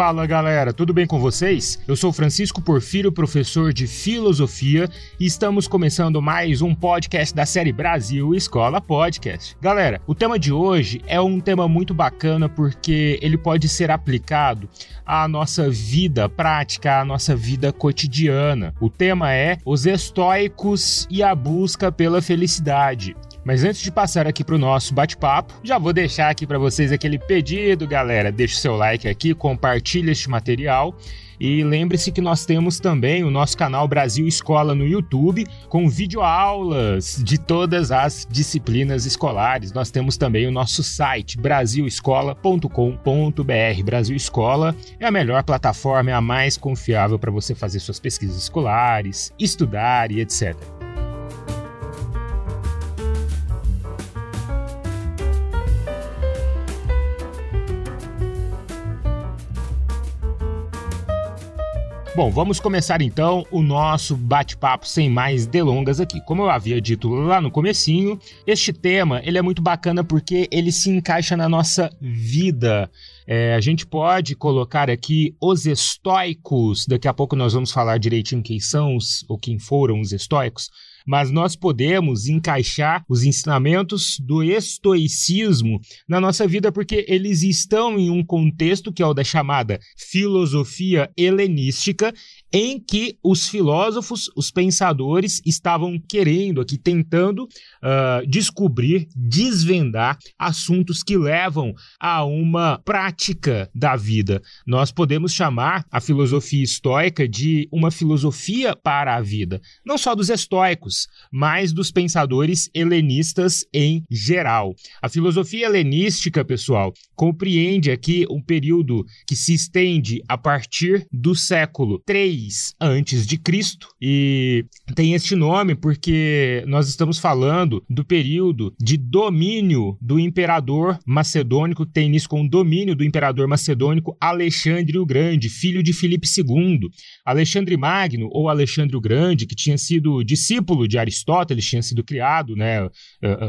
Fala galera, tudo bem com vocês? Eu sou Francisco Porfírio, professor de filosofia, e estamos começando mais um podcast da série Brasil Escola Podcast. Galera, o tema de hoje é um tema muito bacana porque ele pode ser aplicado à nossa vida prática, à nossa vida cotidiana. O tema é os estoicos e a busca pela felicidade. Mas antes de passar aqui para o nosso bate-papo, já vou deixar aqui para vocês aquele pedido, galera. Deixe seu like aqui, compartilhe este material. E lembre-se que nós temos também o nosso canal Brasil Escola no YouTube, com videoaulas de todas as disciplinas escolares. Nós temos também o nosso site brasilescola.com.br. Brasil Escola é a melhor plataforma, é a mais confiável para você fazer suas pesquisas escolares, estudar e etc. Bom, vamos começar então o nosso bate-papo sem mais delongas aqui. Como eu havia dito lá no comecinho, este tema ele é muito bacana porque ele se encaixa na nossa vida. É, a gente pode colocar aqui os estoicos. Daqui a pouco nós vamos falar direitinho quem são os, ou quem foram os estoicos mas nós podemos encaixar os ensinamentos do estoicismo na nossa vida porque eles estão em um contexto que é o da chamada filosofia helenística em que os filósofos, os pensadores, estavam querendo aqui, tentando uh, descobrir, desvendar assuntos que levam a uma prática da vida. Nós podemos chamar a filosofia estoica de uma filosofia para a vida, não só dos estoicos, mas dos pensadores helenistas em geral. A filosofia helenística, pessoal, compreende aqui um período que se estende a partir do século 3 antes de Cristo e tem este nome porque nós estamos falando do período de domínio do imperador macedônico, tem início com o domínio do imperador macedônico Alexandre o Grande, filho de Filipe II. Alexandre Magno ou Alexandre o Grande, que tinha sido discípulo de Aristóteles, tinha sido criado, né?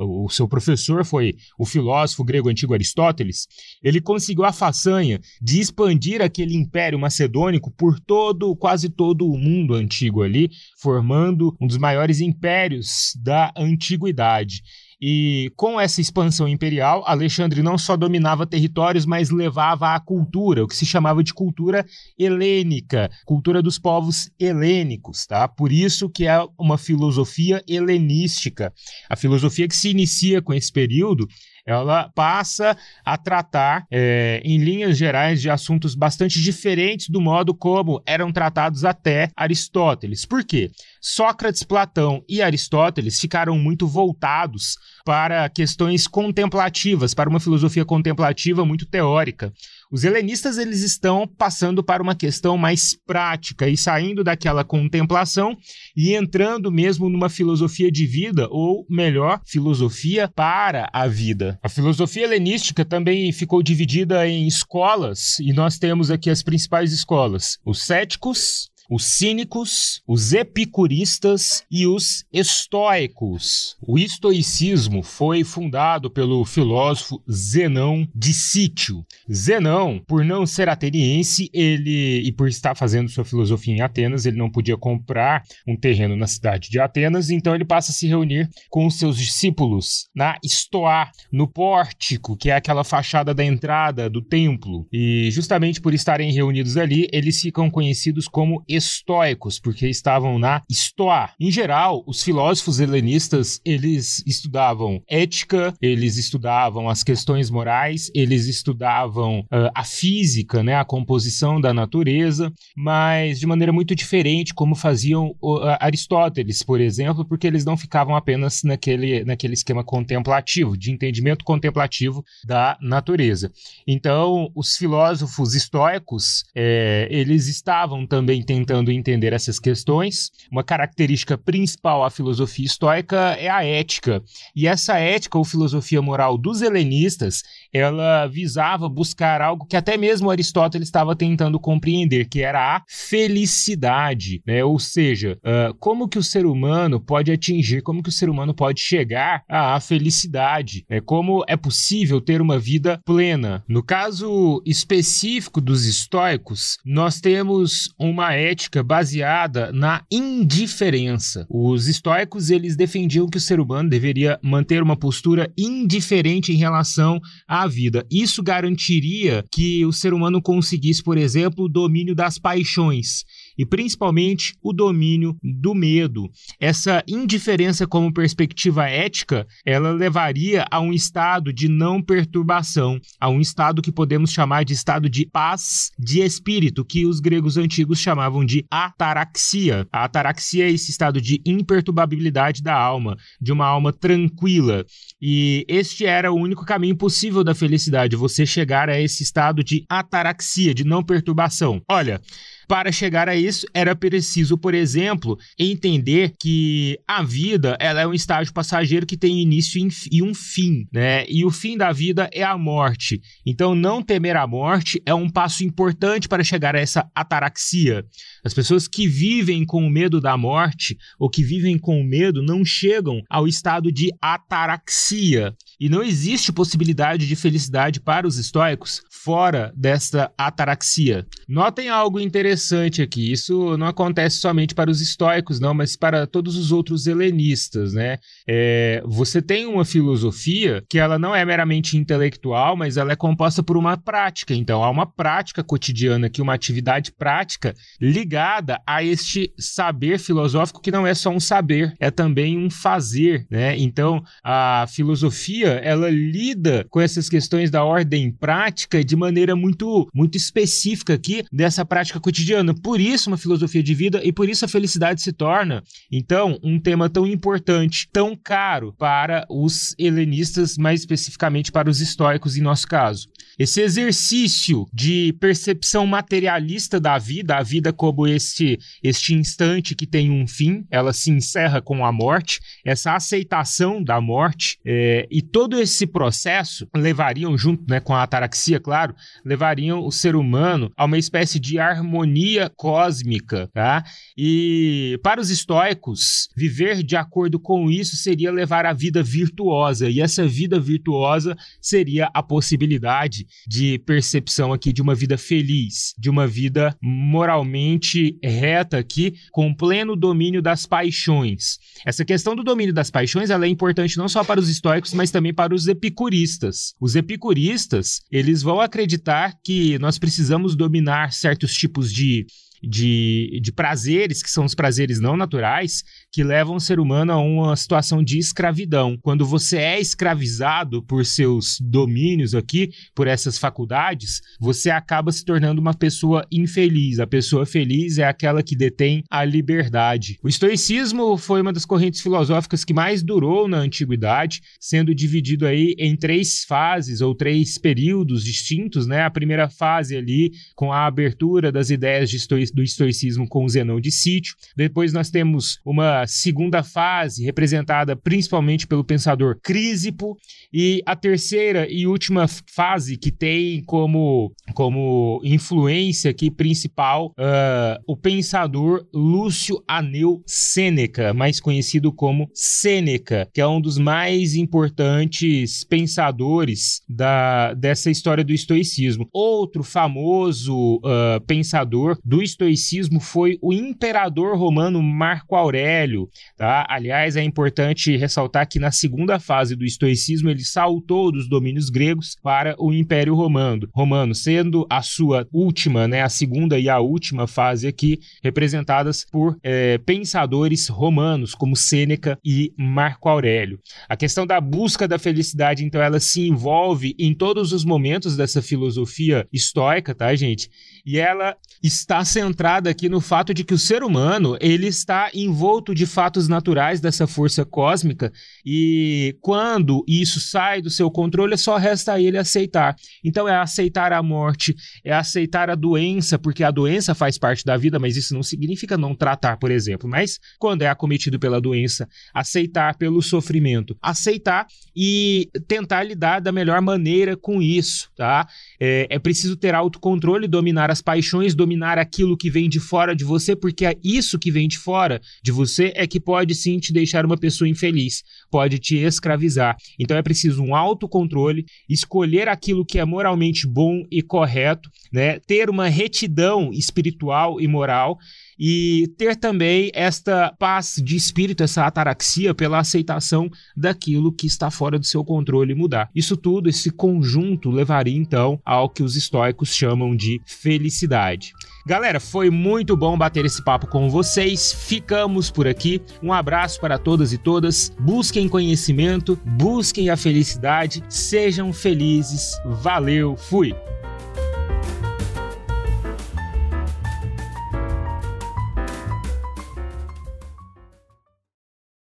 O seu professor foi o filósofo grego antigo Aristóteles. Ele conseguiu a façanha de expandir aquele império macedônico por todo, quase todo o mundo antigo ali, formando um dos maiores impérios da antiguidade. E com essa expansão imperial, Alexandre não só dominava territórios, mas levava a cultura, o que se chamava de cultura helênica, cultura dos povos helênicos, tá? Por isso que é uma filosofia helenística. A filosofia que se inicia com esse período ela passa a tratar, é, em linhas gerais, de assuntos bastante diferentes do modo como eram tratados até Aristóteles. Por quê? Sócrates, Platão e Aristóteles ficaram muito voltados para questões contemplativas, para uma filosofia contemplativa muito teórica. Os helenistas eles estão passando para uma questão mais prática e saindo daquela contemplação e entrando mesmo numa filosofia de vida, ou melhor, filosofia para a vida. A filosofia helenística também ficou dividida em escolas e nós temos aqui as principais escolas: os céticos, os cínicos, os epicuristas e os estoicos. O estoicismo foi fundado pelo filósofo Zenão de Sítio. Zenão, por não ser ateniense, ele e por estar fazendo sua filosofia em Atenas, ele não podia comprar um terreno na cidade de Atenas, então ele passa a se reunir com seus discípulos na Estoá, no pórtico, que é aquela fachada da entrada do templo. E justamente por estarem reunidos ali, eles ficam conhecidos como estoicos, porque estavam na Estoa. Em geral, os filósofos helenistas, eles estudavam ética, eles estudavam as questões morais, eles estudavam uh, a física, né, a composição da natureza, mas de maneira muito diferente como faziam uh, Aristóteles, por exemplo, porque eles não ficavam apenas naquele, naquele esquema contemplativo, de entendimento contemplativo da natureza. Então, os filósofos estoicos, é, eles estavam também tentando tentando entender essas questões. Uma característica principal à filosofia estoica é a ética. E essa ética ou filosofia moral dos helenistas, ela visava buscar algo que até mesmo Aristóteles estava tentando compreender, que era a felicidade, né? Ou seja, uh, como que o ser humano pode atingir, como que o ser humano pode chegar à felicidade, né? Como é possível ter uma vida plena. No caso específico dos estoicos, nós temos uma ética baseada na indiferença. Os estoicos eles defendiam que o ser humano deveria manter uma postura indiferente em relação à vida. Isso garantiria que o ser humano conseguisse, por exemplo, o domínio das paixões e principalmente o domínio do medo. Essa indiferença como perspectiva ética, ela levaria a um estado de não perturbação, a um estado que podemos chamar de estado de paz de espírito, que os gregos antigos chamavam de ataraxia. A ataraxia é esse estado de imperturbabilidade da alma, de uma alma tranquila. E este era o único caminho possível da felicidade, você chegar a esse estado de ataraxia, de não perturbação. Olha, para chegar a isso, era preciso, por exemplo, entender que a vida ela é um estágio passageiro que tem início e um fim, né? E o fim da vida é a morte. Então, não temer a morte é um passo importante para chegar a essa ataraxia. As pessoas que vivem com o medo da morte ou que vivem com o medo não chegam ao estado de ataraxia. E não existe possibilidade de felicidade para os estoicos fora desta ataraxia. Notem algo interessante aqui. Isso não acontece somente para os estoicos, não, mas para todos os outros helenistas, né? É, você tem uma filosofia que ela não é meramente intelectual, mas ela é composta por uma prática. Então, há uma prática cotidiana aqui, uma atividade prática ligada a este saber filosófico que não é só um saber, é também um fazer, né? Então, a filosofia ela lida com essas questões da ordem prática de maneira muito, muito específica aqui dessa prática cotidiana. Por isso, uma filosofia de vida e por isso a felicidade se torna, então, um tema tão importante, tão caro para os helenistas, mais especificamente para os estoicos, em nosso caso. Esse exercício de percepção materialista da vida, a vida como este, este instante que tem um fim, ela se encerra com a morte, essa aceitação da morte é, e todo esse processo levariam, junto né, com a ataraxia, claro, levariam o ser humano a uma espécie de harmonia cósmica, tá? E para os estoicos, viver de acordo com isso seria levar a vida virtuosa, e essa vida virtuosa seria a possibilidade de percepção aqui de uma vida feliz, de uma vida moralmente reta aqui, com pleno domínio das paixões. Essa questão do domínio das paixões ela é importante não só para os estoicos, mas também para os epicuristas. Os epicuristas, eles vão acreditar que nós precisamos dominar certos tipos de de, de prazeres, que são os prazeres não naturais, que levam o ser humano a uma situação de escravidão. Quando você é escravizado por seus domínios aqui, por essas faculdades, você acaba se tornando uma pessoa infeliz. A pessoa feliz é aquela que detém a liberdade. O estoicismo foi uma das correntes filosóficas que mais durou na antiguidade, sendo dividido aí em três fases ou três períodos distintos, né? A primeira fase ali com a abertura das ideias de estoicismo do estoicismo com o Zenão de Sítio. Depois nós temos uma segunda fase, representada principalmente pelo pensador Crísipo. E a terceira e última fase, que tem como, como influência aqui principal uh, o pensador Lúcio Aneu Sêneca, mais conhecido como Sêneca, que é um dos mais importantes pensadores da, dessa história do estoicismo. Outro famoso uh, pensador do estoicismo estoicismo foi o imperador romano Marco Aurélio. Tá? Aliás, é importante ressaltar que na segunda fase do estoicismo ele saltou dos domínios gregos para o Império Romano, romano sendo a sua última, né, a segunda e a última fase aqui representadas por é, pensadores romanos como Sêneca e Marco Aurélio. A questão da busca da felicidade, então, ela se envolve em todos os momentos dessa filosofia estoica, tá, gente? E ela está sendo centrada aqui no fato de que o ser humano ele está envolto de fatos naturais dessa força cósmica e quando isso sai do seu controle, só resta a ele aceitar. Então é aceitar a morte, é aceitar a doença, porque a doença faz parte da vida, mas isso não significa não tratar, por exemplo. Mas quando é acometido pela doença, aceitar pelo sofrimento, aceitar e tentar lidar da melhor maneira com isso, tá? É, é preciso ter autocontrole, dominar as paixões, dominar aquilo que vem de fora de você, porque é isso que vem de fora de você é que pode sim te deixar uma pessoa infeliz, pode te escravizar. Então é preciso um autocontrole, escolher aquilo que é moralmente bom e correto, né? Ter uma retidão espiritual e moral e ter também esta paz de espírito, essa ataraxia pela aceitação daquilo que está fora do seu controle e mudar. Isso tudo, esse conjunto, levaria então ao que os estoicos chamam de felicidade. Galera, foi muito bom bater esse papo com vocês. Ficamos por aqui. Um abraço para todas e todas. Busquem conhecimento, busquem a felicidade, sejam felizes. Valeu, fui!